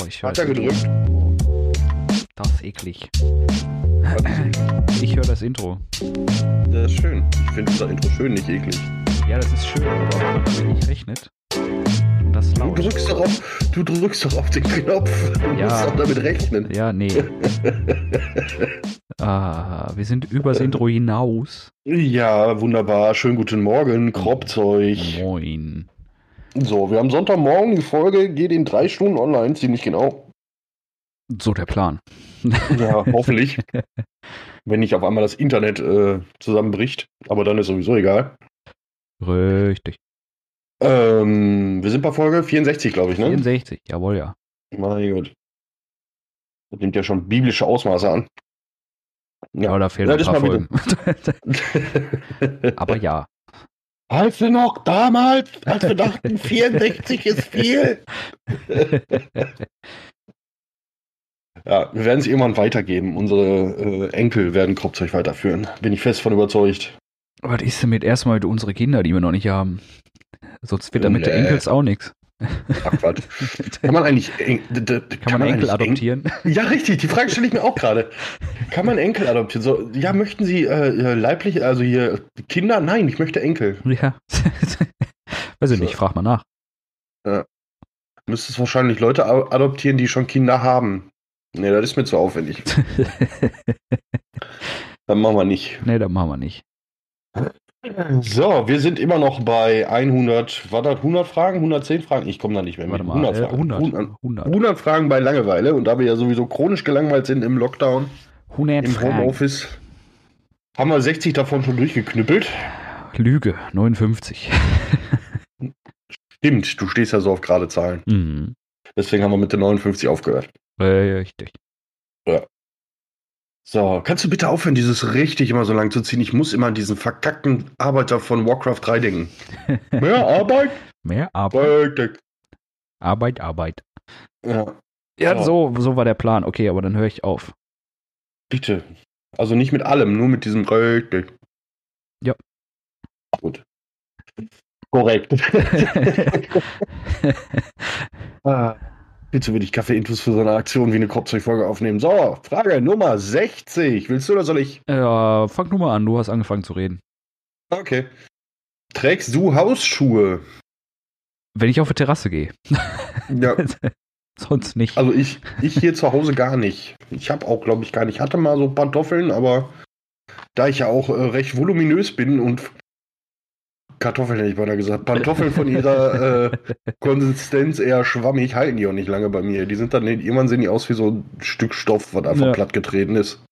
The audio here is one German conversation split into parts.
Oh, ich Hat er das gedrückt? Das ist eklig. Ich höre das Intro. Das ist schön. Ich finde unser Intro schön, nicht eklig. Ja, das ist schön, aber wenn man damit nicht rechnet. Und das Du laut. drückst doch auf, du drückst doch auf den Knopf. Du Ja. musst doch damit rechnen. Ja, nee. ah, wir sind übers Intro hinaus. Ja, wunderbar. Schönen guten Morgen, Kropzeug. Moin. So, wir haben Sonntagmorgen. Die Folge geht in drei Stunden online, ziemlich genau. So der Plan. Ja, hoffentlich. Wenn nicht auf einmal das Internet äh, zusammenbricht. Aber dann ist sowieso egal. Richtig. Ähm, wir sind bei Folge 64, glaube ich, ne? 64, jawohl, ja. Mein Gott. Das nimmt ja schon biblische Ausmaße an. Ja, da fehlen Ja, ein das paar Folgen. aber ja. Als wir noch damals, als wir dachten, 64 ist viel. ja, wir werden es irgendwann weitergeben. Unsere äh, Enkel werden Kropzeug weiterführen. Bin ich fest von überzeugt. Was ist denn mit erstmal mit unsere Kinder, die wir noch nicht haben? Sonst wird damit der Nee. Enkels auch nichts. Ach Quatsch. Kann man eigentlich d- Kann, man Enkel adoptieren? En ja, richtig. Die Frage stelle ich mir auch gerade. Kann man Enkel adoptieren? So, ja, möchten Sie äh, leiblich, also hier Kinder? Nein, ich möchte Enkel. ja. Weiß ich So. nicht, frag mal nach. Müsstest wahrscheinlich Leute adoptieren, die schon Kinder haben. Nee, das ist mir zu aufwendig. Dann machen wir nicht. nee, das machen wir nicht. So, wir sind immer noch bei 100, war das 100 Fragen, 110 Fragen? Ich komme da nicht mehr mit. Warte mal, 100 äh, Fragen. 100. 100. 100 Fragen bei Langeweile und da wir ja sowieso chronisch gelangweilt sind im Lockdown, 100 im. Homeoffice, haben wir 60 davon schon durchgeknüppelt. Lüge, 59. Stimmt, du stehst ja so auf gerade Zahlen. mhm. Deswegen haben wir mit den 59 aufgehört. Richtig. So, kannst du bitte aufhören, dieses richtig immer so lang zu ziehen? Ich muss immer an diesen verkackten Arbeiter von Warcraft 3 denken. Mehr Arbeit? Mehr Arbeit, Arbeit. Arbeit. Ja, Ja, So. so, so war der Plan. Okay, aber dann höre ich auf. bitte. Also nicht mit allem, nur mit diesem richtig. Ja. Gut. Korrekt. Ah, Bitte will ich Kaffee-Intus für so eine Aktion wie eine Kopfzeugfolge aufnehmen. So, Frage Nummer 60. Willst du oder soll ich? ja, fang nur mal an, du hast angefangen zu reden. Okay. Trägst du Hausschuhe? Wenn ich auf die Terrasse gehe. Ja. Sonst nicht. Also ich, ich hier zu Hause gar nicht. Ich habe auch, glaube ich, gar nicht. Ich hatte mal so Pantoffeln, aber da ich ja auch äh, recht voluminös bin und Kartoffeln hätte ich beinahe gesagt, Pantoffeln von ihrer äh, Konsistenz eher schwammig halten die auch nicht lange bei mir. Die sind dann irgendwann sehen die aus wie so ein Stück Stoff, was einfach Ja. platt getreten ist.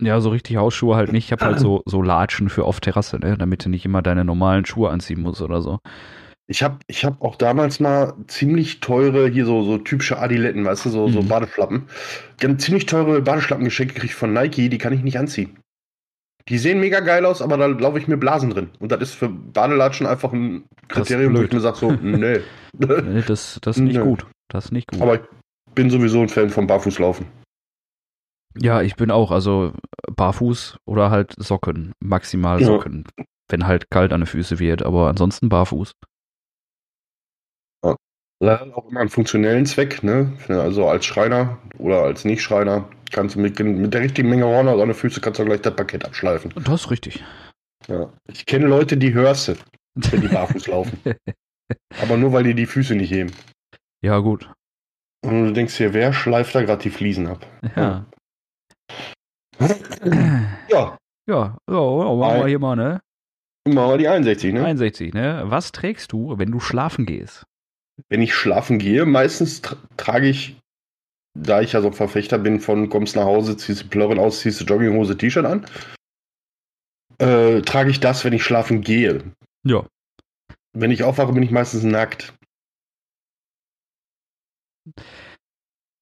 Ja, so richtig Hausschuhe halt nicht. Ich habe halt so, so Latschen für auf Terrasse, ne? damit du nicht immer deine normalen Schuhe anziehen musst oder so. Ich habe ich hab auch damals mal ziemlich teure, hier so, so typische Adiletten, weißt du, so, so Mhm. Badeschlappen. Die haben ziemlich teure Badeschlappen geschenkt gekriegt von Nike, die kann ich nicht anziehen. Die sehen mega geil aus, aber da laufe ich mir Blasen drin. Und das ist für Badelatschen einfach ein Kriterium, wo ich mir sage, so, nee. Nee, das, das ist nicht Nö. gut. Das ist nicht gut. aber ich bin sowieso ein Fan vom Barfußlaufen. ja, ich bin auch, also barfuß oder halt Socken. Maximal Ja. Socken. Wenn halt kalt an den Füße wird, aber ansonsten barfuß. Das hat auch immer einen funktionellen Zweck, ne? Also als Schreiner oder als Nicht-Schreiner kannst du mit, mit der richtigen Menge Horn deine Füße kannst du gleich das Paket abschleifen. Das ist richtig. Ja. Ich kenne Leute, die hörst du, wenn die barfuß laufen. Aber nur, weil die die Füße nicht heben. Ja, gut. Und du denkst dir, wer schleift da gerade die Fliesen ab? Ja. Ja, Ja, ja, ja machen wir hier mal, ne? machen wir die 61, ne? 61, ne? Was trägst du, wenn du schlafen gehst? Wenn ich schlafen gehe, meistens tra trage ich, da ich ja so ein Verfechter bin von kommst nach Hause, ziehst du Plörren aus, ziehst du Jogginghose, T-Shirt an, äh, trage ich das, wenn ich schlafen gehe. Ja. Wenn ich aufwache, bin ich meistens nackt.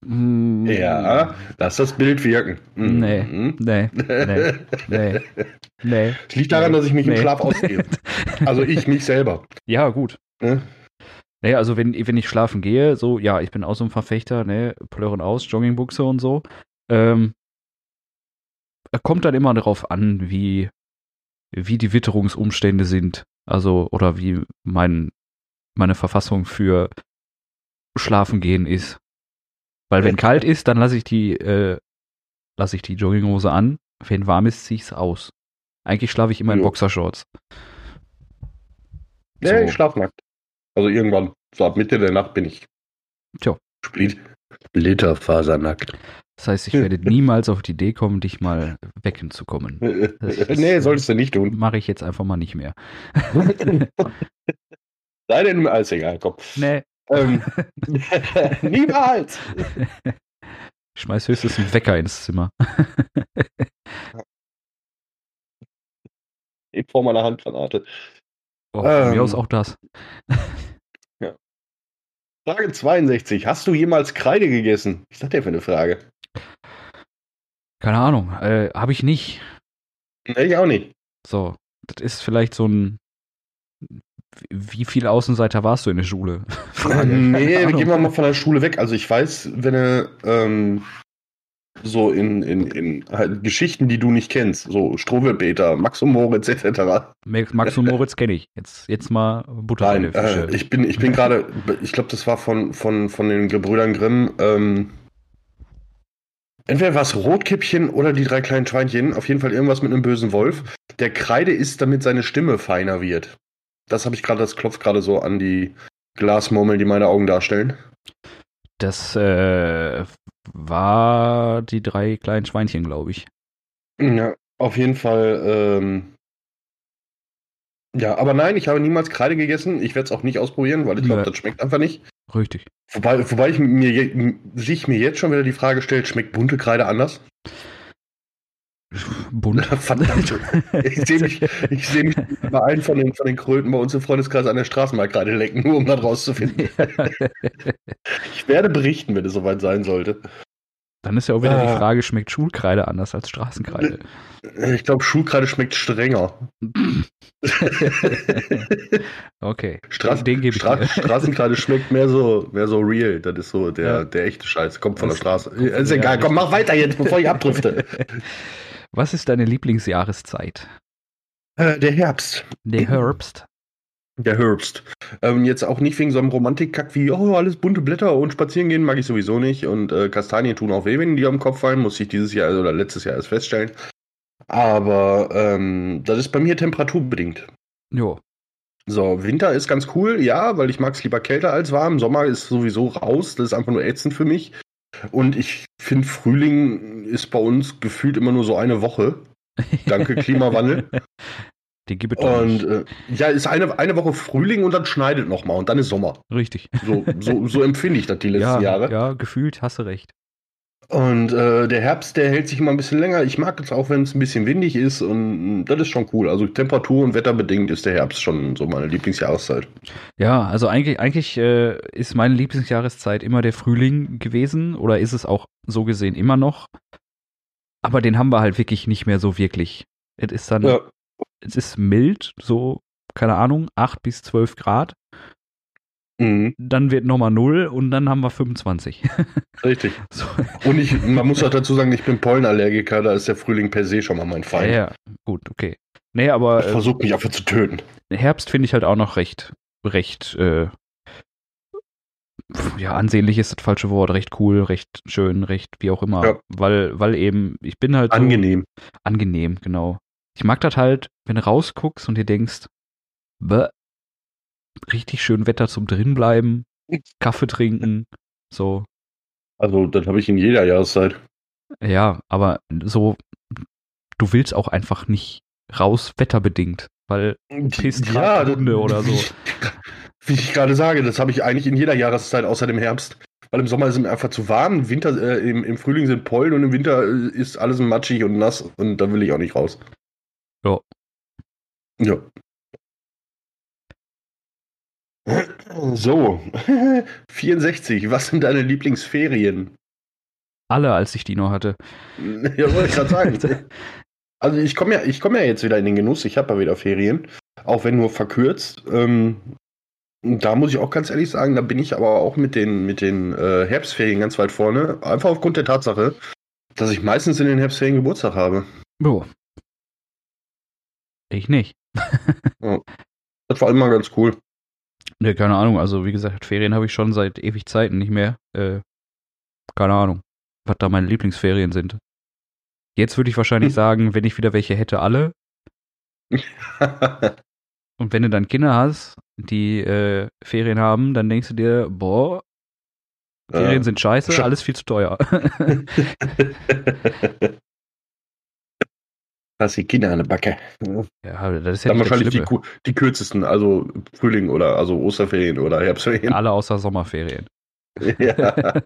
Mm, Ja, lass das Bild wirken. Mhm. Nee. Nee, nee, nee, nee. Es liegt daran, dass ich mich im Nee. Schlaf ausgehe. Also ich, mich selber. Ja, gut. Ne? Naja, also wenn, wenn ich schlafen gehe, so, ja, ich bin auch so ein Verfechter, ne, Plören aus, Joggingbuchse und so. Ähm, kommt dann immer darauf an, wie, wie die Witterungsumstände sind. Also, oder wie mein, meine Verfassung für Schlafen gehen ist. Weil wenn kalt ist, dann lasse ich die, äh, lasse ich die Jogginghose an. Wenn warm ist, ziehe ich es aus. Eigentlich schlafe ich immer in. Boxershorts. Ja, So. ich schlaf nackt. Also irgendwann, so ab Mitte der Nacht bin ich. Tja. Split. Splitterfasernackt. Das heißt, ich werde niemals auf die Idee kommen, dich mal wecken zu kommen. Das nee, solltest du nicht tun. Mache ich jetzt einfach mal nicht mehr. Sei denn, alles egal, komm. Nee. Ähm, niemals! Ich schmeiß höchstens einen Wecker ins Zimmer. In Form einer Handgranate. Oh, von mir Ähm. aus auch das. Frage 62. Hast du jemals Kreide gegessen? Was ist das denn für eine Frage? Keine Ahnung. Äh, Habe ich nicht. Nee, ich auch nicht. So. Das ist vielleicht so ein. Wie viel Außenseiter warst du in der Schule? Frage. nee, Ahnung. gehen wir mal von der Schule weg. Also ich weiß, wenn du ähm, so in, in, in halt Geschichten, die du nicht kennst, so Struwwelpeter, Max und Moritz etc. Max und Moritz kenne ich. Jetzt, jetzt mal Butter Nein, äh, ich bin, ich bin gerade, ich glaube, das war von, von, von den Gebrüdern Grimm. Ähm, entweder war es Rotkäppchen oder die drei kleinen Schweinchen. Auf jeden Fall irgendwas mit einem bösen Wolf. Der Kreide isst, damit seine Stimme feiner wird. Das habe ich gerade, das klopft gerade so an die Glasmurmeln, die meine Augen darstellen. Das äh, war die drei kleinen Schweinchen, glaube ich. Ja, auf jeden Fall. Ähm, ja, aber nein, ich habe niemals Kreide gegessen. Ich werde es auch nicht ausprobieren, weil ich glaube, Nö. das schmeckt einfach nicht. Richtig. Wobei, wobei ich mir sich mir jetzt schon wieder die Frage stellt, schmeckt bunte Kreide anders? Bunt. Verdammt. Ich sehe mich, ich sehe mich bei allen von den, von den Kröten bei uns im Freundeskreis an der Straßenmarktkreide lecken, nur um das rauszufinden. Ich werde berichten, wenn es soweit sein sollte. Dann ist ja auch wieder die Ah. Frage, schmeckt Schulkreide anders als Straßenkreide? Ich glaube, Schulkreide schmeckt strenger. okay. Straß, Den gebe ich Stra dir. Straßenkreide schmeckt mehr so, mehr so real. Das ist so der, Ja. der echte Scheiß. Kommt von der Das- Straße. kommt von- Ist egal, komm, mach weiter jetzt, bevor ich abdrifte. Was ist deine Lieblingsjahreszeit? Äh, der Herbst. Der Herbst. Der Herbst. Ähm, jetzt auch nicht wegen so einem Romantikkack wie, oh, alles bunte Blätter und spazieren gehen mag ich sowieso nicht. Und äh, Kastanien tun auch weh, wenn die am Kopf fallen, muss ich dieses Jahr oder letztes Jahr erst feststellen. Aber ähm, das ist bei mir temperaturbedingt. Jo. So, Winter ist ganz cool, ja, weil ich mag es lieber kälter als warm. Sommer ist sowieso raus, das ist einfach nur ätzend für mich. Und ich finde, Frühling ist bei uns gefühlt immer nur so eine Woche. Danke, Klimawandel. Den gibt es doch Und äh, ja, ist eine, eine Woche Frühling und dann schneidet nochmal und dann ist Sommer. Richtig. So, so, so empfinde ich das die letzten ja, Jahre. ja, gefühlt hast du recht. Und äh, der Herbst, der hält sich immer ein bisschen länger. Ich mag es auch, wenn es ein bisschen windig ist und das ist schon cool. Also Temperatur- und wetterbedingt ist der Herbst schon so meine Lieblingsjahreszeit. Ja, also eigentlich, eigentlich äh, ist meine Lieblingsjahreszeit immer der Frühling gewesen oder ist es auch so gesehen immer noch. Aber den haben wir halt wirklich nicht mehr so wirklich. Es ist dann, Ja. es ist mild, so, keine Ahnung, 8 bis 12 Grad. Mhm, Dann wird nochmal 0 und dann haben wir 25. richtig. so, Und ich, man muss auch dazu sagen, ich bin Pollenallergiker, da ist der Frühling per se schon mal mein ja, Feind. ja, gut, okay. Nee, aber Ich äh, versuche mich einfach zu töten. Herbst finde ich halt auch noch recht, recht, äh, ja, ansehnlich ist das falsche Wort, recht cool, recht schön, recht wie auch immer. Ja. Weil, weil eben, ich bin halt so Angenehm. angenehm, genau. Ich mag das halt, wenn du rausguckst und dir denkst, bäh, richtig schön Wetter zum drinbleiben, Kaffee trinken, so. Also, das habe ich in jeder Jahreszeit. Ja, aber so, du willst auch einfach nicht raus, wetterbedingt, weil pisst grad das- Hunde oder so. Wie ich, ich gerade sage, das habe ich eigentlich in jeder Jahreszeit außer dem Herbst. Weil im Sommer ist es einfach zu warm, im, Winter, äh, im, im Frühling sind Pollen und im Winter äh, ist alles matschig und nass und da will ich auch nicht raus. Ja. Ja. So, 64. Was sind deine Lieblingsferien? Alle, als ich die noch hatte. Ja, wollte ich gerade sagen. Also ich komme ja, ich komme ja jetzt wieder in den Genuss. Ich habe ja wieder Ferien, auch wenn nur verkürzt. Ähm, da muss ich auch ganz ehrlich sagen, da bin ich aber auch mit den mit den äh, Herbstferien ganz weit vorne. Einfach aufgrund der Tatsache, dass ich meistens in den Herbstferien Geburtstag habe. Jo. Ich nicht. Das war immer ganz cool. Ne, keine Ahnung. Also, wie gesagt, Ferien habe ich schon seit ewig Zeiten nicht mehr. Äh, keine Ahnung, was da meine Lieblingsferien sind. Jetzt würde ich wahrscheinlich sagen, wenn ich wieder welche hätte, alle. Und wenn du dann Kinder hast, die äh, Ferien haben, dann denkst du dir, boah, Ferien Ja. sind scheiße, alles viel zu teuer. Hast die Kinder an der Backe. ja, das ist ja Dann wahrscheinlich die, die kürzesten, also Frühling oder also Osterferien oder Herbstferien. Alle außer Sommerferien. Ja.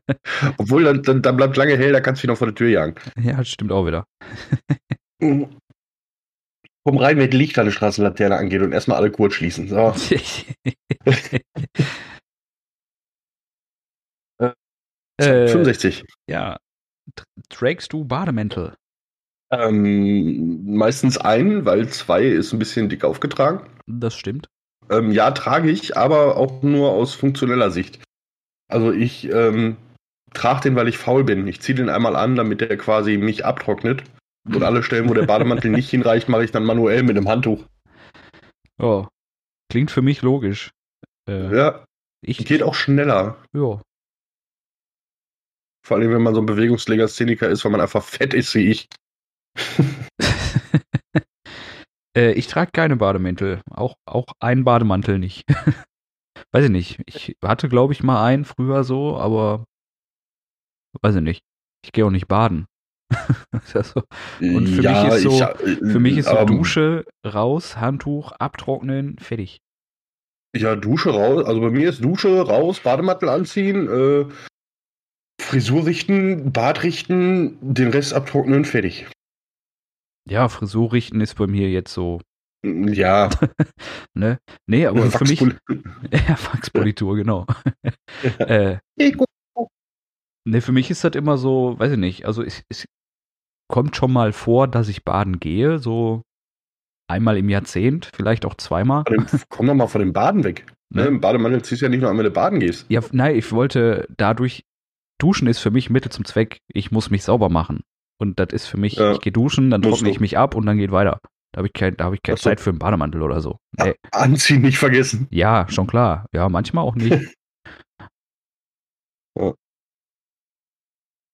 Obwohl, dann, dann, dann bleibt lange hell, da kannst du dich noch vor der Tür jagen. Ja, das stimmt auch wieder. Komm rein, wenn die Licht an der Straßenlaterne angeht und erstmal alle kurz schließen. So. äh, 65. ja. Tr- Trägst du Bademäntel? Ähm, meistens einen, weil zwei ist ein bisschen dick aufgetragen. Das stimmt. Ähm, ja, trage ich, aber auch nur aus funktioneller Sicht. Also ich ähm, trage den, weil ich faul bin. Ich ziehe den einmal an, damit der quasi mich abtrocknet. Und alle Stellen, wo der Bademantel nicht hinreicht, mache ich dann manuell mit einem Handtuch. Oh. Klingt für mich logisch. Äh, Ja, ich, geht auch schneller. ja. Vor allem, wenn man so ein Bewegungslegastheniker ist, weil man einfach fett ist wie ich. äh, ich trage keine Bademäntel. Auch, auch einen Bademantel nicht. weiß ich nicht. Ich hatte, glaube ich, mal einen früher so, aber weiß ich nicht. Ich gehe auch nicht baden. Ist ja so. Und für mich ist so- Für mich ist so ähm, Dusche, raus, Handtuch, abtrocknen, fertig. Ja, Dusche raus. Also bei mir ist Dusche raus, Bademantel anziehen, äh, Frisur richten, Bad richten, den Rest abtrocknen, fertig. Ja, Frisur richten ist bei mir jetzt so, Ja, ne? Nee, aber für mich. Ja, Wachspolitur, genau. äh, ne, für mich ist das immer so, weiß ich nicht, also es, es kommt schon mal vor, dass ich baden gehe, so einmal im Jahrzehnt, vielleicht auch zweimal. Dem- Komm doch mal von dem Baden weg. Ne? Ne? Im Bademantel ziehst du ja nicht nur an, wenn du baden gehst. Ja, nein, ich wollte dadurch, duschen ist für mich Mittel zum Zweck. Ich muss mich sauber machen. Und das ist für mich, Ja. ich gehe duschen, dann trockne ich mich ab und dann geht weiter. Da habe ich, kein, da hab ich keine so. Zeit für einen Bademantel oder so. Nee. Anziehen nicht vergessen. Ja, schon klar. Ja, manchmal auch nicht.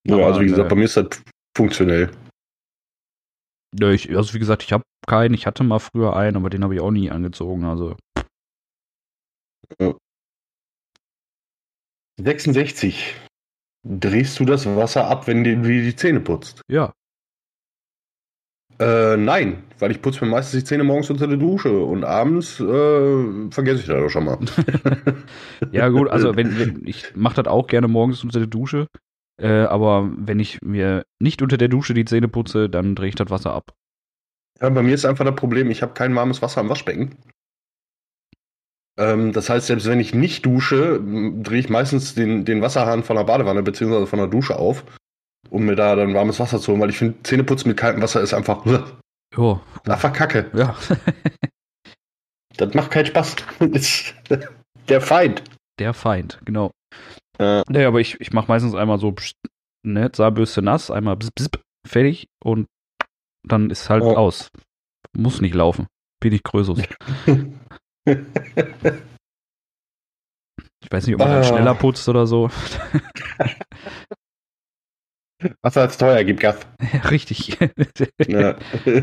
Ja, Aber, also wie gesagt, äh, bei mir ist das funktionell. Nö, ich, also wie gesagt, ich habe keinen. Ich hatte mal früher einen, aber den habe ich auch nie angezogen. Also 66. Drehst du das Wasser ab, wenn du dir die Zähne putzt? ja, Äh, nein, weil ich putze mir meistens die Zähne morgens unter der Dusche und abends äh, vergesse ich das doch schon mal. ja gut. Also wenn, wenn ich mache das auch gerne morgens unter der Dusche. Äh, aber wenn ich mir nicht unter der Dusche die Zähne putze, dann drehe ich das Wasser ab. Ja, bei mir ist einfach das Problem, ich habe kein warmes Wasser am Waschbecken. Ähm, das heißt, selbst wenn ich nicht dusche, drehe ich meistens den, den Wasserhahn von der Badewanne bzw. von der Dusche auf, um mir da dann warmes Wasser zu holen, weil ich finde, Zähneputzen mit kaltem Wasser ist einfach, Jo, einfach Kacke. ja. Das macht keinen Spaß. der Feind. Der Feind, genau. Äh, Nee, aber ich, ich mache meistens einmal so, pst, ne, Zahnbürste nass, einmal bzz, bzz, fertig und dann ist halt Ja. aus. Muss nicht laufen. Bin ich Krösus. Ich weiß nicht, ob man dann Ah. schneller putzt oder so. Wasser als teuer, gibt Gas. richtig. Ja.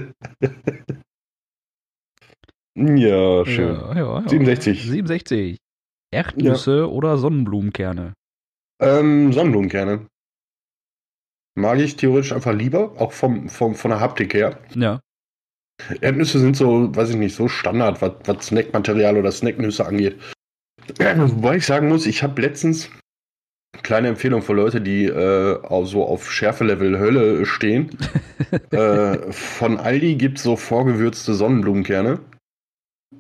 ja, schön. Ja, ja. 67. 67. Erdnüsse oder Sonnenblumenkerne? Ähm, Sonnenblumenkerne. Mag ich theoretisch einfach lieber, auch vom, vom, von der Haptik her. Ja. Erdnüsse sind so, weiß ich nicht, so Standard, was, was Snackmaterial oder Snacknüsse angeht. Wobei ich sagen muss, ich habe letztens, kleine Empfehlung für Leute, die äh, so auf Schärfelevel Hölle stehen. äh, von Aldi gibt es so vorgewürzte Sonnenblumenkerne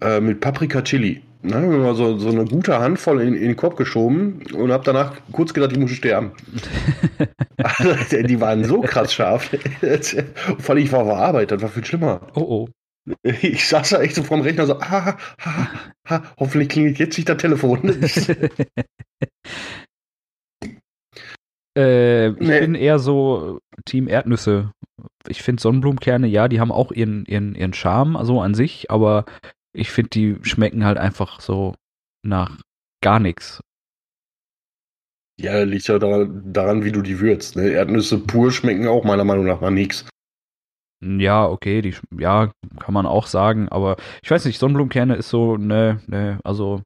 äh, mit Paprika Chili. Ne, so, so eine gute Handvoll in, in den Kopf geschoben und habe danach kurz gedacht, ich muss sterben. Also, die waren so krass scharf. Vor allem, ich war auf der Arbeit, das war viel schlimmer. Oh, oh. Ich saß da echt so vorm Rechner so, ah, ah, ah, hoffentlich klingelt jetzt nicht das Telefon. äh, ich Nee. bin eher so Team Erdnüsse. Ich finde Sonnenblumenkerne, ja, die haben auch ihren, ihren, ihren Charme, also an sich, aber ich finde, die schmecken halt einfach so nach gar nichts. Ja, liegt ja daran, daran, wie du die würzt. Ne? Erdnüsse pur schmecken auch meiner Meinung nach mal nichts. Ja, okay, die, ja, kann man auch sagen, aber ich weiß nicht, Sonnenblumenkerne ist so, ne, ne, also,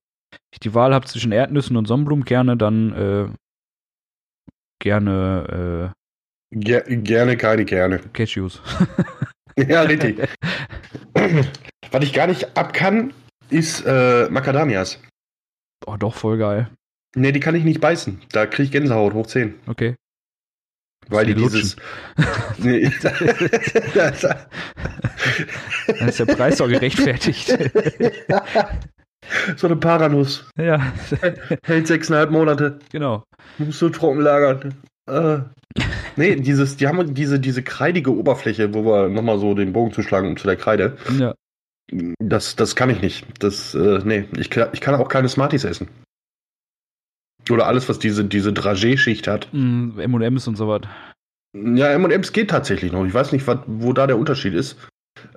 ich die Wahl habe zwischen Erdnüssen und Sonnenblumenkerne, dann äh, gerne äh, Ger gerne keine Kerne. Cashews. ja, richtig. Was ich gar nicht ab kann, ist äh, Macadamias. Oh, doch, voll geil. Ne, die kann ich nicht beißen. Da kriege ich Gänsehaut hoch 10. Okay. Weil die, die dieses. nee, Dann ist der Preis doch gerechtfertigt. so eine Paranuss. Ja. Hält sechseinhalb Monate. Genau. Musst du trocken lagern. Äh. Nee, dieses, die haben diese, diese kreidige Oberfläche, wo wir nochmal so den Bogen zuschlagen zu der Kreide. Ja. Das, das kann ich nicht. Das, äh, nee, ich, ich kann auch keine Smarties essen. Oder alles, was diese, diese Dragé-Schicht hat. Mm, M&M's und sowas. Ja, M&M's geht tatsächlich noch. Ich weiß nicht, wat, wo da der Unterschied ist.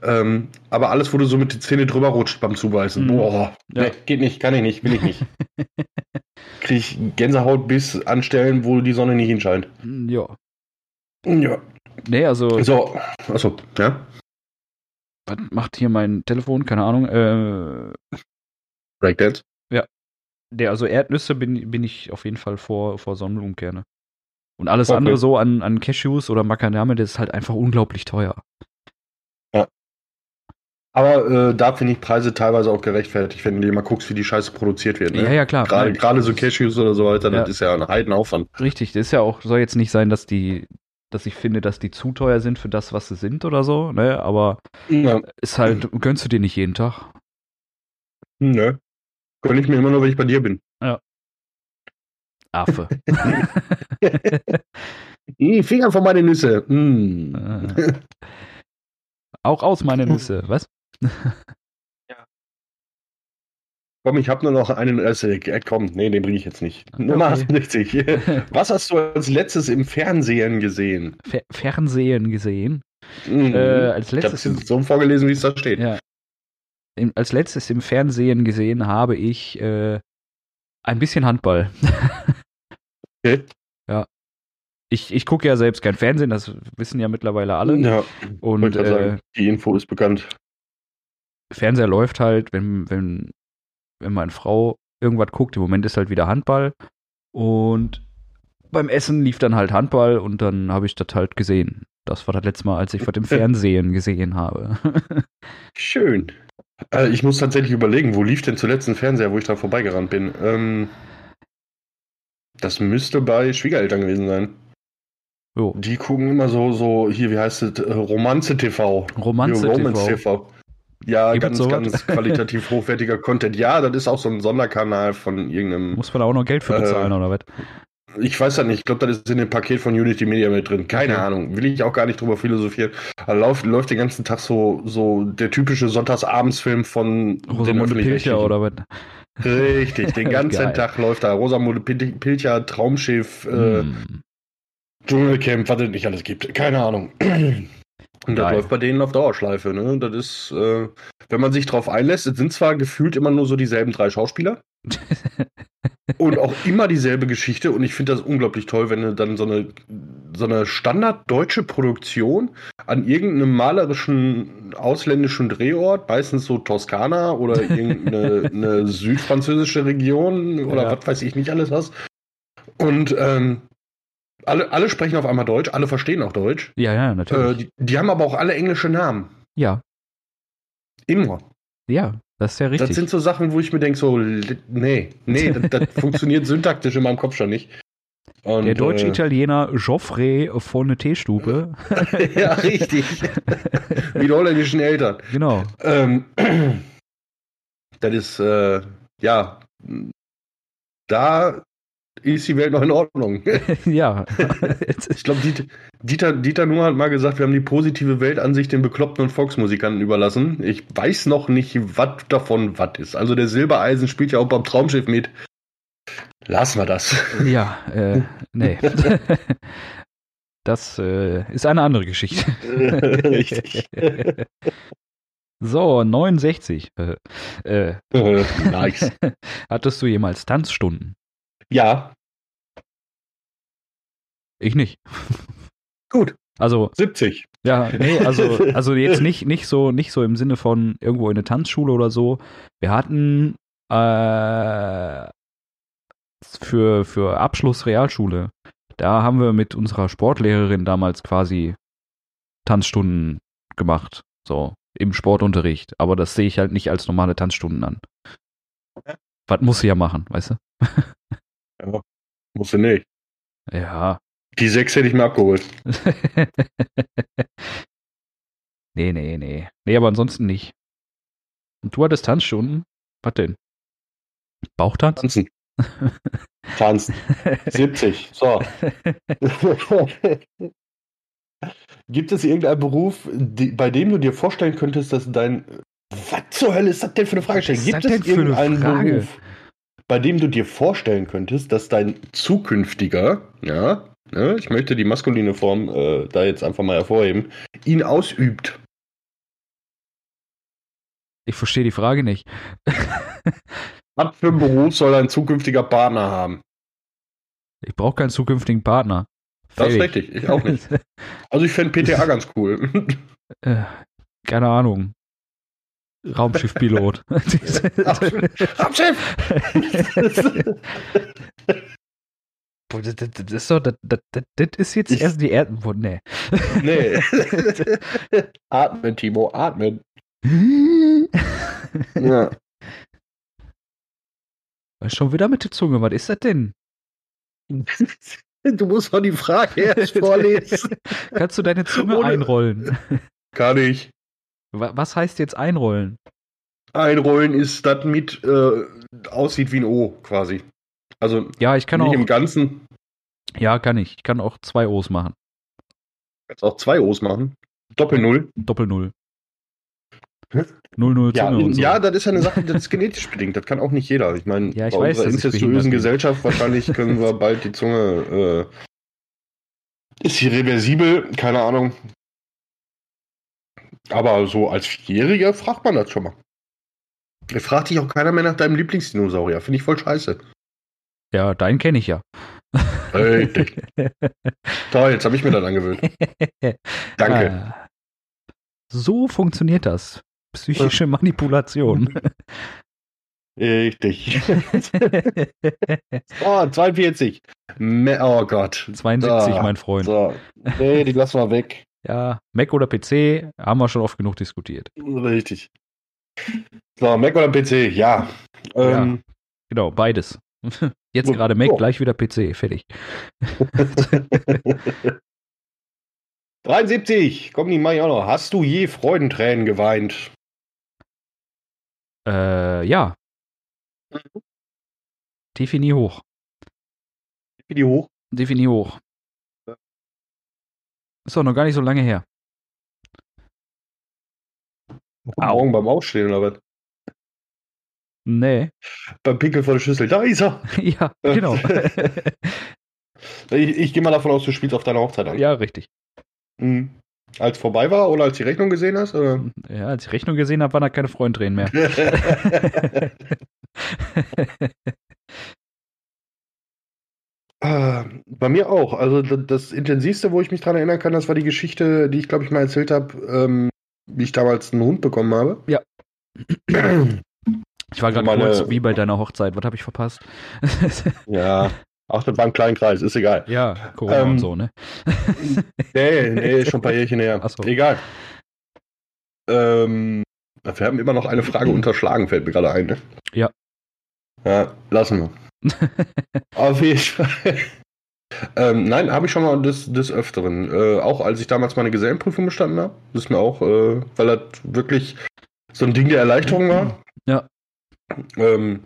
Ähm, aber alles, wo du so mit den Zähne drüber rutscht beim Zubeißen. Mm. Boah, ja. nee, geht nicht, kann ich nicht, will ich nicht. Krieg ich Gänsehaut bis anstellen, wo die Sonne nicht hinscheint. Mm, ja. Ja. Nee, also. So, achso, ja. Was macht hier mein Telefon? Keine Ahnung. Äh, Breakdance? Ja. Der, also Erdnüsse bin, bin ich auf jeden Fall vor, vor Sonnenblumenkerne. Und alles okay. andere so an, an Cashews oder Macadamia, das ist halt einfach unglaublich teuer. Aber äh, da finde ich Preise teilweise auch gerechtfertigt, wenn du dir mal guckst, wie die Scheiße produziert wird. Ne? Ja, ja, klar. Gerade, gerade so Cashews oder so weiter, ja. das ist ja ein Heidenaufwand. Richtig, das ist ja auch, soll jetzt nicht sein, dass die, dass ich finde, dass die zu teuer sind für das, was sie sind oder so, ne? Aber ja. ist halt, gönnst du dir nicht jeden Tag. Nö. Gönn ich mir immer nur, wenn ich bei dir bin. Ja. Affe. Finger von meine Nüsse. Mm. Auch aus meine Nüsse, was? ja. Komm, ich habe nur noch einen. Äh, komm, nee, den bringe ich jetzt nicht. Okay. Nummer 68. Was hast du als letztes im Fernsehen gesehen? Fer Fernsehen gesehen? Mhm. Äh, als letztes ich habe so vorgelesen, wie es da steht. Ja. Im, als letztes im Fernsehen gesehen habe ich äh, ein bisschen Handball. okay. Ja. Ich, ich gucke ja selbst kein Fernsehen, das wissen ja mittlerweile alle. Ja, und äh, sagen, die Info ist bekannt. Fernseher läuft halt, wenn, wenn, wenn meine Frau irgendwas guckt. Im Moment ist halt wieder Handball. Und beim Essen lief dann halt Handball und dann habe ich das halt gesehen. Das war das letzte Mal, als ich vor dem Fernsehen gesehen habe. Schön. Äh, ich muss tatsächlich überlegen, wo lief denn zuletzt ein Fernseher, wo ich da vorbeigerannt bin? Ähm, das müsste bei Schwiegereltern gewesen sein. Jo. Die gucken immer so, so, hier, wie heißt es, äh, Romanze TV. Romanze Romance TV. Ja, Gibt ganz, so ganz qualitativ hochwertiger Content. Ja, das ist auch so ein Sonderkanal von irgendeinem. Muss man da auch noch Geld für bezahlen, äh, oder was? Ich weiß ja nicht, ich glaube, das ist in dem Paket von Unity Media mit drin. Keine okay. Ahnung, will ich auch gar nicht drüber philosophieren. Aber läuft, läuft den ganzen Tag so, so der typische Sonntagsabendsfilm von Rosamunde Pilcher oder was? Richtig, den ganzen Tag läuft da Rosamunde Pilcher, Traumschiff, äh, hm. Dschungelcamp, was es nicht alles gibt. Keine Ahnung. Und das läuft bei denen auf Dauerschleife. Ne? Das ist, äh, wenn man sich drauf einlässt, es sind zwar gefühlt immer nur so dieselben drei Schauspieler. und auch immer dieselbe Geschichte. Und ich finde das unglaublich toll, wenn du dann so eine, so eine standarddeutsche Produktion an irgendeinem malerischen ausländischen Drehort, meistens so Toskana oder irgendeine südfranzösische Region oder ja. was weiß ich nicht alles hast. Und ähm, alle, alle sprechen auf einmal Deutsch, alle verstehen auch Deutsch. Ja, ja, natürlich. Äh, die, die, haben aber auch alle englische Namen. Ja. Immer. Ja, das ist ja richtig. Das sind so Sachen, wo ich mir denke, so, nee, nee, das, das funktioniert syntaktisch in meinem Kopf schon nicht. Und, der Deutsch-Italiener äh, Geoffrey von der Teestube. ja, richtig. Wie die holländischen Eltern. Genau. Ähm, das ist, äh, ja, da ist die Welt noch in Ordnung. ja. ich glaube, Dieter, Dieter Nuhr hat mal gesagt, wir haben die positive Weltansicht den Bekloppten und Volksmusikanten überlassen. Ich weiß noch nicht, was davon was ist. Also der Silbereisen spielt ja auch beim Traumschiff mit. Lassen wir das. Ja, äh, nee. Das äh, ist eine andere Geschichte. Richtig. So, 69. Äh, äh, nice. Hattest du jemals Tanzstunden? Ja. Ich nicht. Gut. Also, 70. ja, nee, also, also jetzt nicht, nicht so, nicht so im Sinne von irgendwo in eine Tanzschule oder so. Wir hatten äh, für, für Abschluss Realschule, da haben wir mit unserer Sportlehrerin damals quasi Tanzstunden gemacht. So, im Sportunterricht. Aber das sehe ich halt nicht als normale Tanzstunden an. Was muss sie ja machen, weißt du? Ja, musst du nicht. Ja. Die 6 hätte ich mir abgeholt. nee, nee, nee. Nee, aber ansonsten nicht. Und du hattest Tanzstunden? Was denn? Bauchtanz? Tanzen. Tanzen. 70. So. Gibt es irgendeinen Beruf, die, bei dem du dir vorstellen könntest, dass dein. Was zur Hölle ist das denn für eine? Was Gibt es denn für eine irgendeinen Frage? Beruf, bei dem du dir vorstellen könntest, dass dein zukünftiger, ja, ne, ich möchte die maskuline Form äh, da jetzt einfach mal hervorheben, ihn ausübt? Ich verstehe die Frage nicht. Was für einen Beruf soll dein zukünftiger Partner haben? Ich brauche keinen zukünftigen Partner. Das ist richtig, ich auch nicht. Also ich fände PTA ganz cool. Äh, Keine Ahnung. Raumschiffpilot. Raumschiff! Das, das, das ist doch, das, das, das das ist jetzt Ich- erst die Erde. Nee. nee. atmen, Timo, atmen. Ja. Schon wieder mit der Zunge, was ist das denn? Du musst doch die Frage erst vorlesen. Kannst du deine Zunge Ohne- einrollen? Kann ich. Wa- Was heißt jetzt einrollen? Einrollen ist das mit, äh, aussieht wie ein O quasi. Also Ja, ich kann nicht auch. im Ganzen. Ja, kann ich. Ich kann auch zwei O's machen. Kannst auch zwei O's machen. Doppel-Null. Doppel-Null. Hä? Null, Null, Ja, Zunge und so. ja, das ist ja eine Sache, das ist genetisch bedingt. Das kann auch nicht jeder. Ich meine, Ja, ich bei weiß, unserer incestuösen. Gesellschaft wahrscheinlich können wir bald die Zunge. Äh, ist sie reversibel? Keine Ahnung. Aber so als Vierjähriger fragt man das schon mal. Da fragt dich auch keiner mehr nach deinem Lieblingsdinosaurier. Finde ich voll scheiße. Ja, deinen kenne ich ja. Richtig. Toll, jetzt habe ich mir das angewöhnt. Danke. Ah. So funktioniert das. Psychische Manipulation. Richtig. Oh, 42. Me oh Gott. 72, Ah, mein Freund. So. Nee, die lassen wir weg. Ja, Mac oder PC haben wir schon oft genug diskutiert. Richtig. So, Mac oder PC? Ja. Ähm, Genau, beides. Jetzt gerade Mac, so. gleich wieder PC. Fertig. 73. Komm, die mach ich auch noch. Hast du je Freudentränen geweint? Äh, ja. Defini hoch. Die hoch? Defini hoch. Ist doch noch gar nicht so lange her. Au. Morgen beim Aufstehen oder was? Nee. Beim Pickel vor der Schüssel. Da ist er. ja, genau. Ich, ich gehe mal davon aus, du spielst auf deiner Hochzeit an. ja, richtig. Mhm. Als vorbei war oder als die Rechnung gesehen hast? Oder? Ja, als ich Rechnung gesehen habe, waren da keine Freundtränen mehr. Äh, Bei mir auch. Also das, Intensivste, wo ich mich dran erinnern kann, das war die Geschichte, die ich glaube ich mal erzählt habe, ähm, wie ich damals einen Hund bekommen habe. Ja. Ich war gerade Meine- kurz wie bei deiner Hochzeit. Was habe ich verpasst? ja. Ach, das war ein kleiner Kreis, ist egal. ja, Corona Ähm, und so, ne? Nee, nee, schon ein paar Jährchen her. So. Egal. Ähm, wir haben immer noch eine Frage unterschlagen, fällt mir gerade ein. Ne? Ja. Ja, lassen wir. Auf jeden Fall. Ähm, nein, habe ich schon mal des, des Öfteren. Äh, auch als ich damals meine Gesellenprüfung bestanden habe. Das ist mir auch, äh, weil das wirklich so ein Ding der Erleichterung war. Ja. Ähm,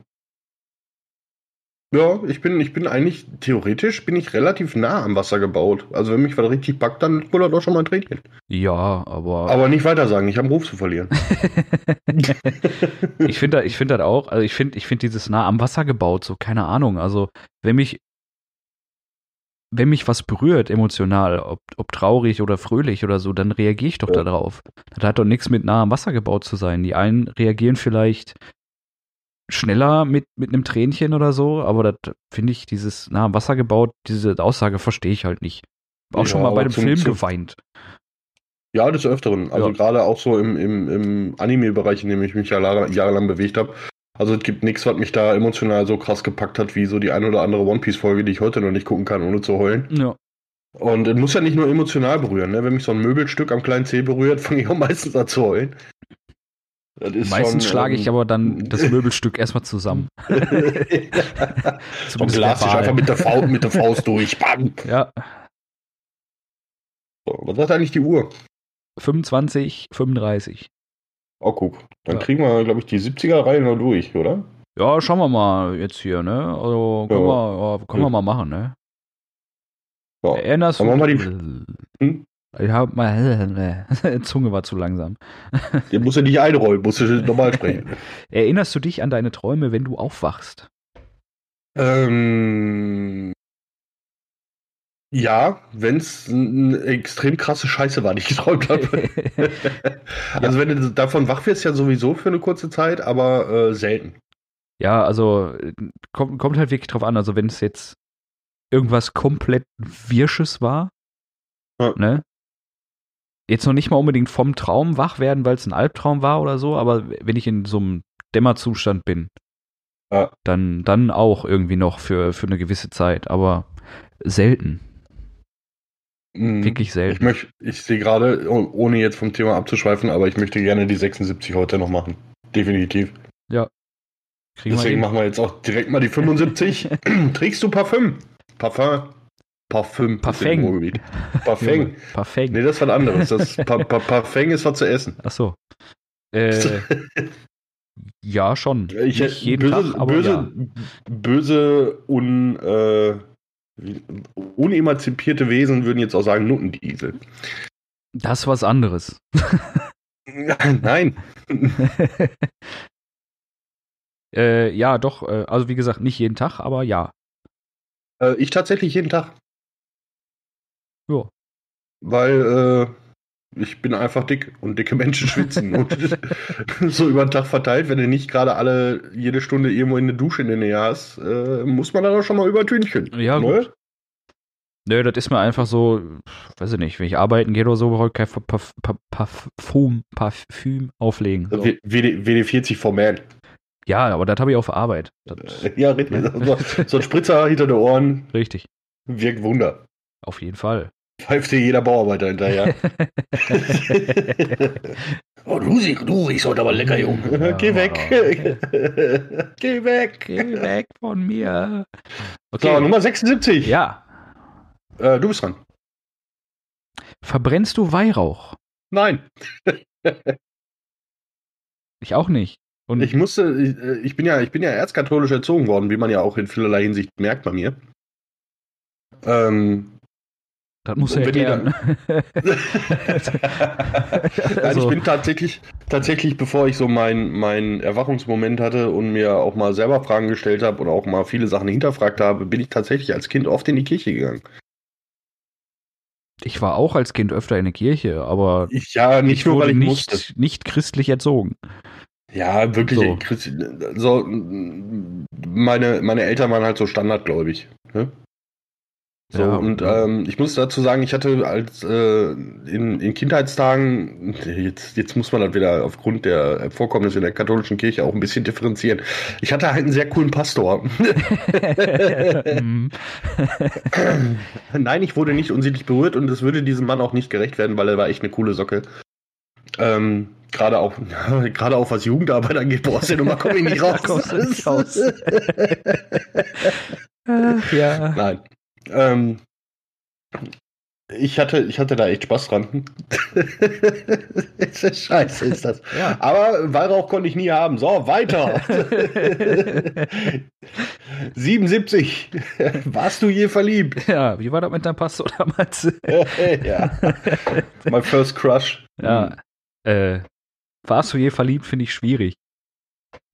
ja, ich bin, ich bin eigentlich, theoretisch bin ich relativ nah am Wasser gebaut. Also wenn mich was richtig packt, dann kullert auch schon mal ein Tränchen. Ja, aber, Aber nicht weiter sagen, ich habe einen Ruf zu verlieren. ich finde ich find das auch, also ich finde ich find dieses nah am Wasser gebaut, so keine Ahnung. Also wenn mich, wenn mich was berührt emotional, ob, ob traurig oder fröhlich oder so, dann reagiere ich doch Ja. darauf. Das hat doch nichts mit nah am Wasser gebaut zu sein. Die einen reagieren vielleicht schneller mit, mit einem Tränchen oder so, aber das finde ich, dieses nah am Wasser gebaut, diese Aussage verstehe ich halt nicht. Auch Ja, schon mal bei dem Film geweint. Ja, des Öfteren. Also Ja. gerade auch so im, im, im Anime-Bereich, in dem ich mich ja jahre- jahrelang bewegt habe. Also es gibt nichts, was mich da emotional so krass gepackt hat, wie so die ein oder andere One Piece-Folge, die ich heute noch nicht gucken kann, ohne zu heulen. Ja. Und es muss ja nicht nur emotional berühren, ne? Wenn mich so ein Möbelstück am kleinen Zeh berührt, fange ich auch meistens an zu heulen. Meistens schon, schlage ich ähm, aber dann das Möbelstück erstmal zusammen. Glas sich verbal. einfach mit der, Faust, mit der Faust durch. Bam. Ja, So, was sagt eigentlich die Uhr? 25, 35. Oh, guck. Dann Ja. kriegen wir, glaube ich, die 70er-Reihe noch durch, oder? Ja, schauen wir mal jetzt hier, ne? Also können, Ja. wir, können wir mal machen, ne? Ja. Erinnerst du machen wir Hm? Ja, meine Zunge war zu langsam. Den musst du nicht einrollen, musst du normal sprechen. Erinnerst du dich an deine Träume, wenn du aufwachst? ähm, ja, wenn es eine extrem krasse Scheiße war, die ich geträumt habe. also wenn du davon wach wirst, ja sowieso für eine kurze Zeit, aber äh, selten. Ja, also äh, kommt, kommt halt wirklich drauf an. Also wenn es jetzt irgendwas komplett Wirsches war, Ja. ne? Jetzt noch nicht mal unbedingt vom Traum wach werden, weil es ein Albtraum war oder so, aber wenn ich in so einem Dämmerzustand bin, Ja. dann, dann auch irgendwie noch für, für eine gewisse Zeit, aber selten, Mhm. wirklich Ich selten. möchte, ich sehe gerade, oh- ohne jetzt vom Thema abzuschweifen, aber ich möchte gerne die 76 heute noch machen. Definitiv. Kriegen wir Deswegen hin. machen wir jetzt auch direkt mal die 75. Trägst du Parfüm? Parfum? Parfüm. Ruhrgebiet. Parfum. Perfekt. Nee, das ist was anderes. Das pa pa Parfum ist was zu essen. Ach so. Äh, ja, schon. Ich, Nicht jeden böse, Tag, aber böse, ja. böse un, äh, unemanzipierte Wesen würden jetzt auch sagen Nuttendiesel. Das ist was anderes. Nein. äh, ja, doch. Äh, also wie gesagt, nicht jeden Tag, aber ja. Äh, ich tatsächlich jeden Tag. Ja. Weil äh, ich bin einfach dick und dicke Menschen schwitzen. und so über den Tag verteilt, wenn du nicht gerade alle jede Stunde irgendwo in eine Dusche in der Nähe hast, äh, muss man dann auch schon mal übertünchen. Ja, Ne? gut. Nö, das ist mir einfach so, weiß ich nicht, wenn ich arbeiten gehe oder so, brauche ich kein Parf- Parf- Parfum, Parfüm auflegen. So. W- WD, WD-40 for Man. Ja, aber das habe ich auf der Arbeit. Das, Ja, richtig. So, so ein Spritzer hinter den Ohren richtig. wirkt Wunder. Auf jeden Fall. Pfeift dir jeder Bauarbeiter hinterher. oh, du, siehst- du riechst heute aber lecker, Junge. Ja, Geh weg. Geh weg. Geh weg von mir. So, Okay. Nummer 76. ja. Äh, du bist dran. Verbrennst du Weihrauch? Nein. Ich auch nicht. Und Ich musste, ich, äh, ich bin ja, ich bin ja erzkatholisch erzogen worden, wie man ja auch in vielerlei Hinsicht merkt bei mir. Ähm, das muss er erklären. Also- ich bin tatsächlich, tatsächlich, bevor ich so meinen mein Erwachungsmoment hatte und mir auch mal selber Fragen gestellt habe und auch mal viele Sachen hinterfragt habe, bin ich tatsächlich als Kind oft in die Kirche gegangen. ich war auch als Kind öfter in der Kirche, aber Ich ja nicht ich nur, wurde weil ich nicht, musste. nicht christlich erzogen. Ja, wirklich. So. So, meine, meine Eltern waren halt so standardgläubig. Ne? So, Ja, und ja. ähm, ich muss dazu sagen, ich hatte als äh, in, in Kindheitstagen, jetzt, jetzt muss man das wieder aufgrund der Vorkommnisse in der katholischen Kirche auch ein bisschen differenzieren. Ich hatte halt einen sehr coolen Pastor. Mhm. Nein, ich wurde nicht unsittlich berührt und es würde diesem Mann auch nicht gerecht werden, weil er war echt eine coole Socke. Ähm, gerade auch, gerade auch was Jugendarbeit angeht, boah, aus der Nummer komme ich du nicht raus. Ach, ja. Nein. Ähm, ich hatte, ich hatte da echt Spaß dran. Scheiße ist das. Ja. Aber Weihrauch konnte ich nie haben. So, weiter. 77. Warst du je verliebt? ja, wie war das mit deinem Pastor damals? ja. My first crush. ja. Äh, warst du je verliebt, finde ich schwierig.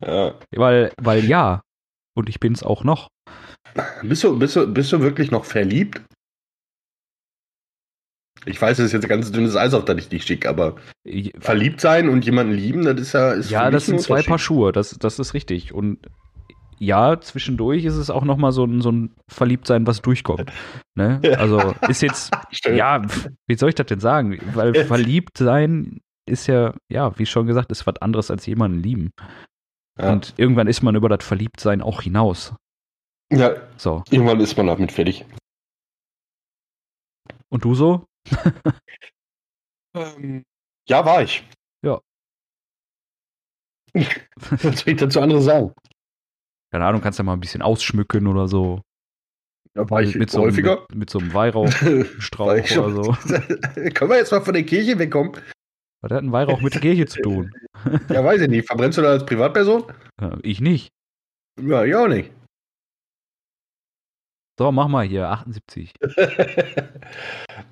ja. Weil, weil ja. Und ich bin's auch noch. Bist, du, bist, du, bist du wirklich noch verliebt? Ich weiß, es ist jetzt ganz dünnes Eis, auf das ich dich schicke, aber verliebt sein und jemanden lieben, das ist ja. Ist ja, das sind zwei Paar Schuhe, das, das ist richtig. Und ja, zwischendurch ist es auch noch mal so ein, so ein Verliebtsein, was durchkommt. Ne? Also ist jetzt, ja, wie soll ich das denn sagen? Weil verliebt sein ist ja, ja, wie schon gesagt, ist was anderes als jemanden lieben. Ja. Und irgendwann ist man über das Verliebtsein auch hinaus. Ja. So. Irgendwann ist man damit fertig. Und du so? ähm, ja, war ich. Ja. Was soll ich dazu anderes sagen? Keine Ahnung, kannst du ja mal ein bisschen ausschmücken oder so. Ja, war ich mit häufiger. So, mit, mit, so einem Weihrauchstrauch oder so. Können wir jetzt mal von der Kirche wegkommen? Was hat ein Weihrauch mit der Kirche zu tun? ja, weiß ich nicht. Verbrennst du da als Privatperson? Ich nicht. Ja, ich auch nicht. So, mach mal hier, 78.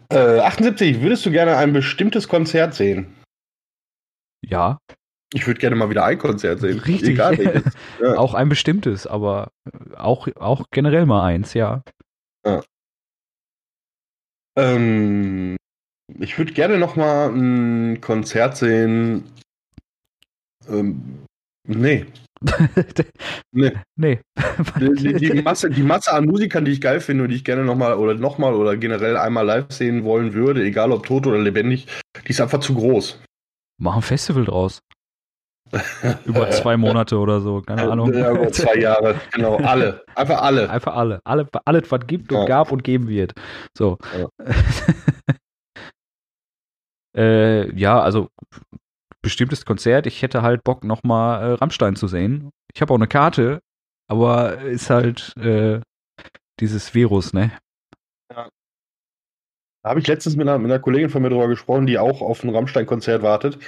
äh, 78, würdest du gerne ein bestimmtes Konzert sehen? Ja. Ich würde gerne mal wieder ein Konzert sehen. Richtig. Egal, ja. Auch ein bestimmtes, aber auch, auch generell mal eins, ja. ja. Ähm, ich würde gerne noch mal ein Konzert sehen. Ähm, nee. nee. Nee. die, die, Masse, die Masse an Musikern, die ich geil finde und die ich gerne nochmal oder nochmal oder generell einmal live sehen wollen würde, egal ob tot oder lebendig, die ist einfach zu groß. Mach ein Festival draus. über zwei Monate oder so, keine Ahnung. Ja, über zwei Jahre, genau, alle. Einfach alle. Einfach alle. alle alles, was gibt und ja. gab und geben wird. So. Ja, äh, ja also bestimmtes Konzert. Ich hätte halt Bock, nochmal äh, Rammstein zu sehen. Ich habe auch eine Karte, aber ist halt äh, dieses Virus, ne? Ja. Da habe ich letztens mit einer, mit einer Kollegin von mir drüber gesprochen, die auch auf ein Rammstein-Konzert wartet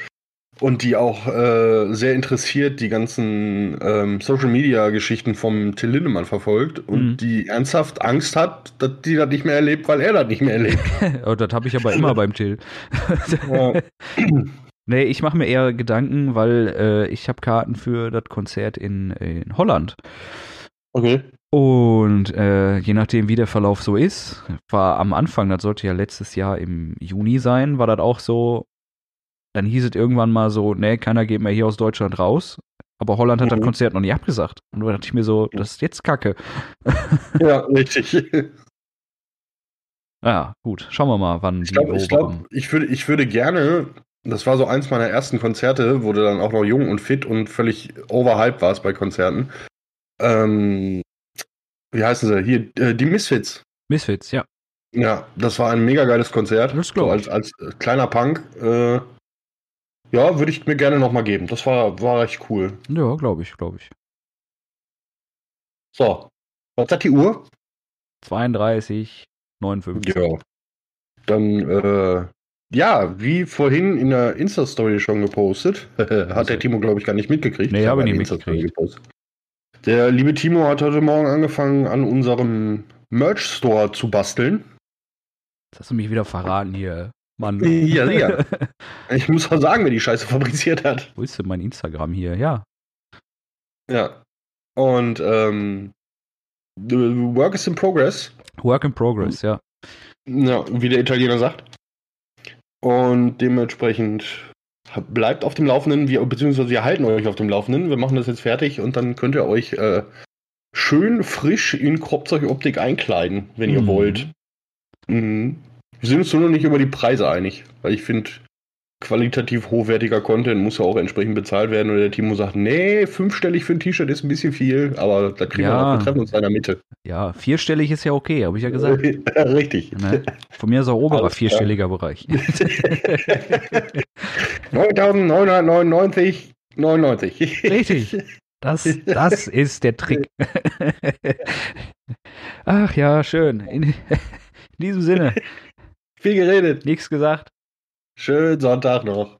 und die auch äh, sehr interessiert die ganzen ähm, Social Media Geschichten vom Till Lindemann verfolgt und mhm. die ernsthaft Angst hat, dass die das nicht mehr erlebt, weil er das nicht mehr erlebt. oh, das habe ich aber immer beim Till. ja. Nee, ich mache mir eher Gedanken, weil äh, ich habe Karten für das Konzert in, in Holland. Okay. Und äh, je nachdem, wie der Verlauf so ist, war am Anfang, das sollte ja letztes Jahr im Juni sein, war das auch so, dann hieß es irgendwann mal so, nee, keiner geht mehr hier aus Deutschland raus. Aber Holland hat mhm. das Konzert noch nicht abgesagt. Und da dachte ich mir so, das ist jetzt Kacke. Ja, richtig. Ja, gut. Schauen wir mal, wann ich glaub, die ich, glaub, ich, würde, ich würde gerne, das war so eins meiner ersten Konzerte, wo du dann auch noch jung und fit und völlig overhyped warst bei Konzerten. Ähm, wie heißen sie? Hier, äh, die Misfits. Misfits, ja. Ja, das war ein mega geiles Konzert. Das so als, als kleiner Punk. Äh, ja, würde ich mir gerne nochmal geben. Das war, war echt cool. Ja, glaube ich, glaube ich. So. Was hat die Uhr? 32, 59. Ja. Dann, äh, ja, wie vorhin in der Insta-Story schon gepostet, hat der Timo, glaube ich, gar nicht mitgekriegt. Nee, habe ich nicht mitgekriegt. Der liebe Timo hat heute Morgen angefangen, an unserem Merch-Store zu basteln. Jetzt hast du mich wieder verraten hier. Mann. Ja, ja. Ich muss auch sagen, wer die Scheiße fabriziert hat. Wo ist denn mein Instagram hier? Ja. Ja. Und ähm, Work is in progress. Work in progress, ja. Ja, wie der Italiener sagt. Und dementsprechend bleibt auf dem Laufenden, wir, beziehungsweise wir halten euch auf dem Laufenden. Wir machen das jetzt fertig und dann könnt ihr euch äh, schön frisch in Kropfzeugoptik einkleiden, wenn ihr mhm. wollt. Mhm. Wir sind uns nur noch nicht über die Preise einig, weil ich finde, qualitativ hochwertiger Content muss ja auch entsprechend bezahlt werden. Und der Timo sagt, nee, fünfstellig für ein T-Shirt ist ein bisschen viel, aber da kriegen ja. wir, wir treffen uns in der Mitte. Ja, vierstellig ist ja okay, habe ich ja gesagt. Richtig. Ne? Von mir ist auch oberer Alles vierstelliger klar. Bereich. 9.999, 99. Richtig. Das, das ist der Trick. Ach ja, schön. In, in diesem Sinne. Viel geredet. Nichts gesagt. Schönen Sonntag noch.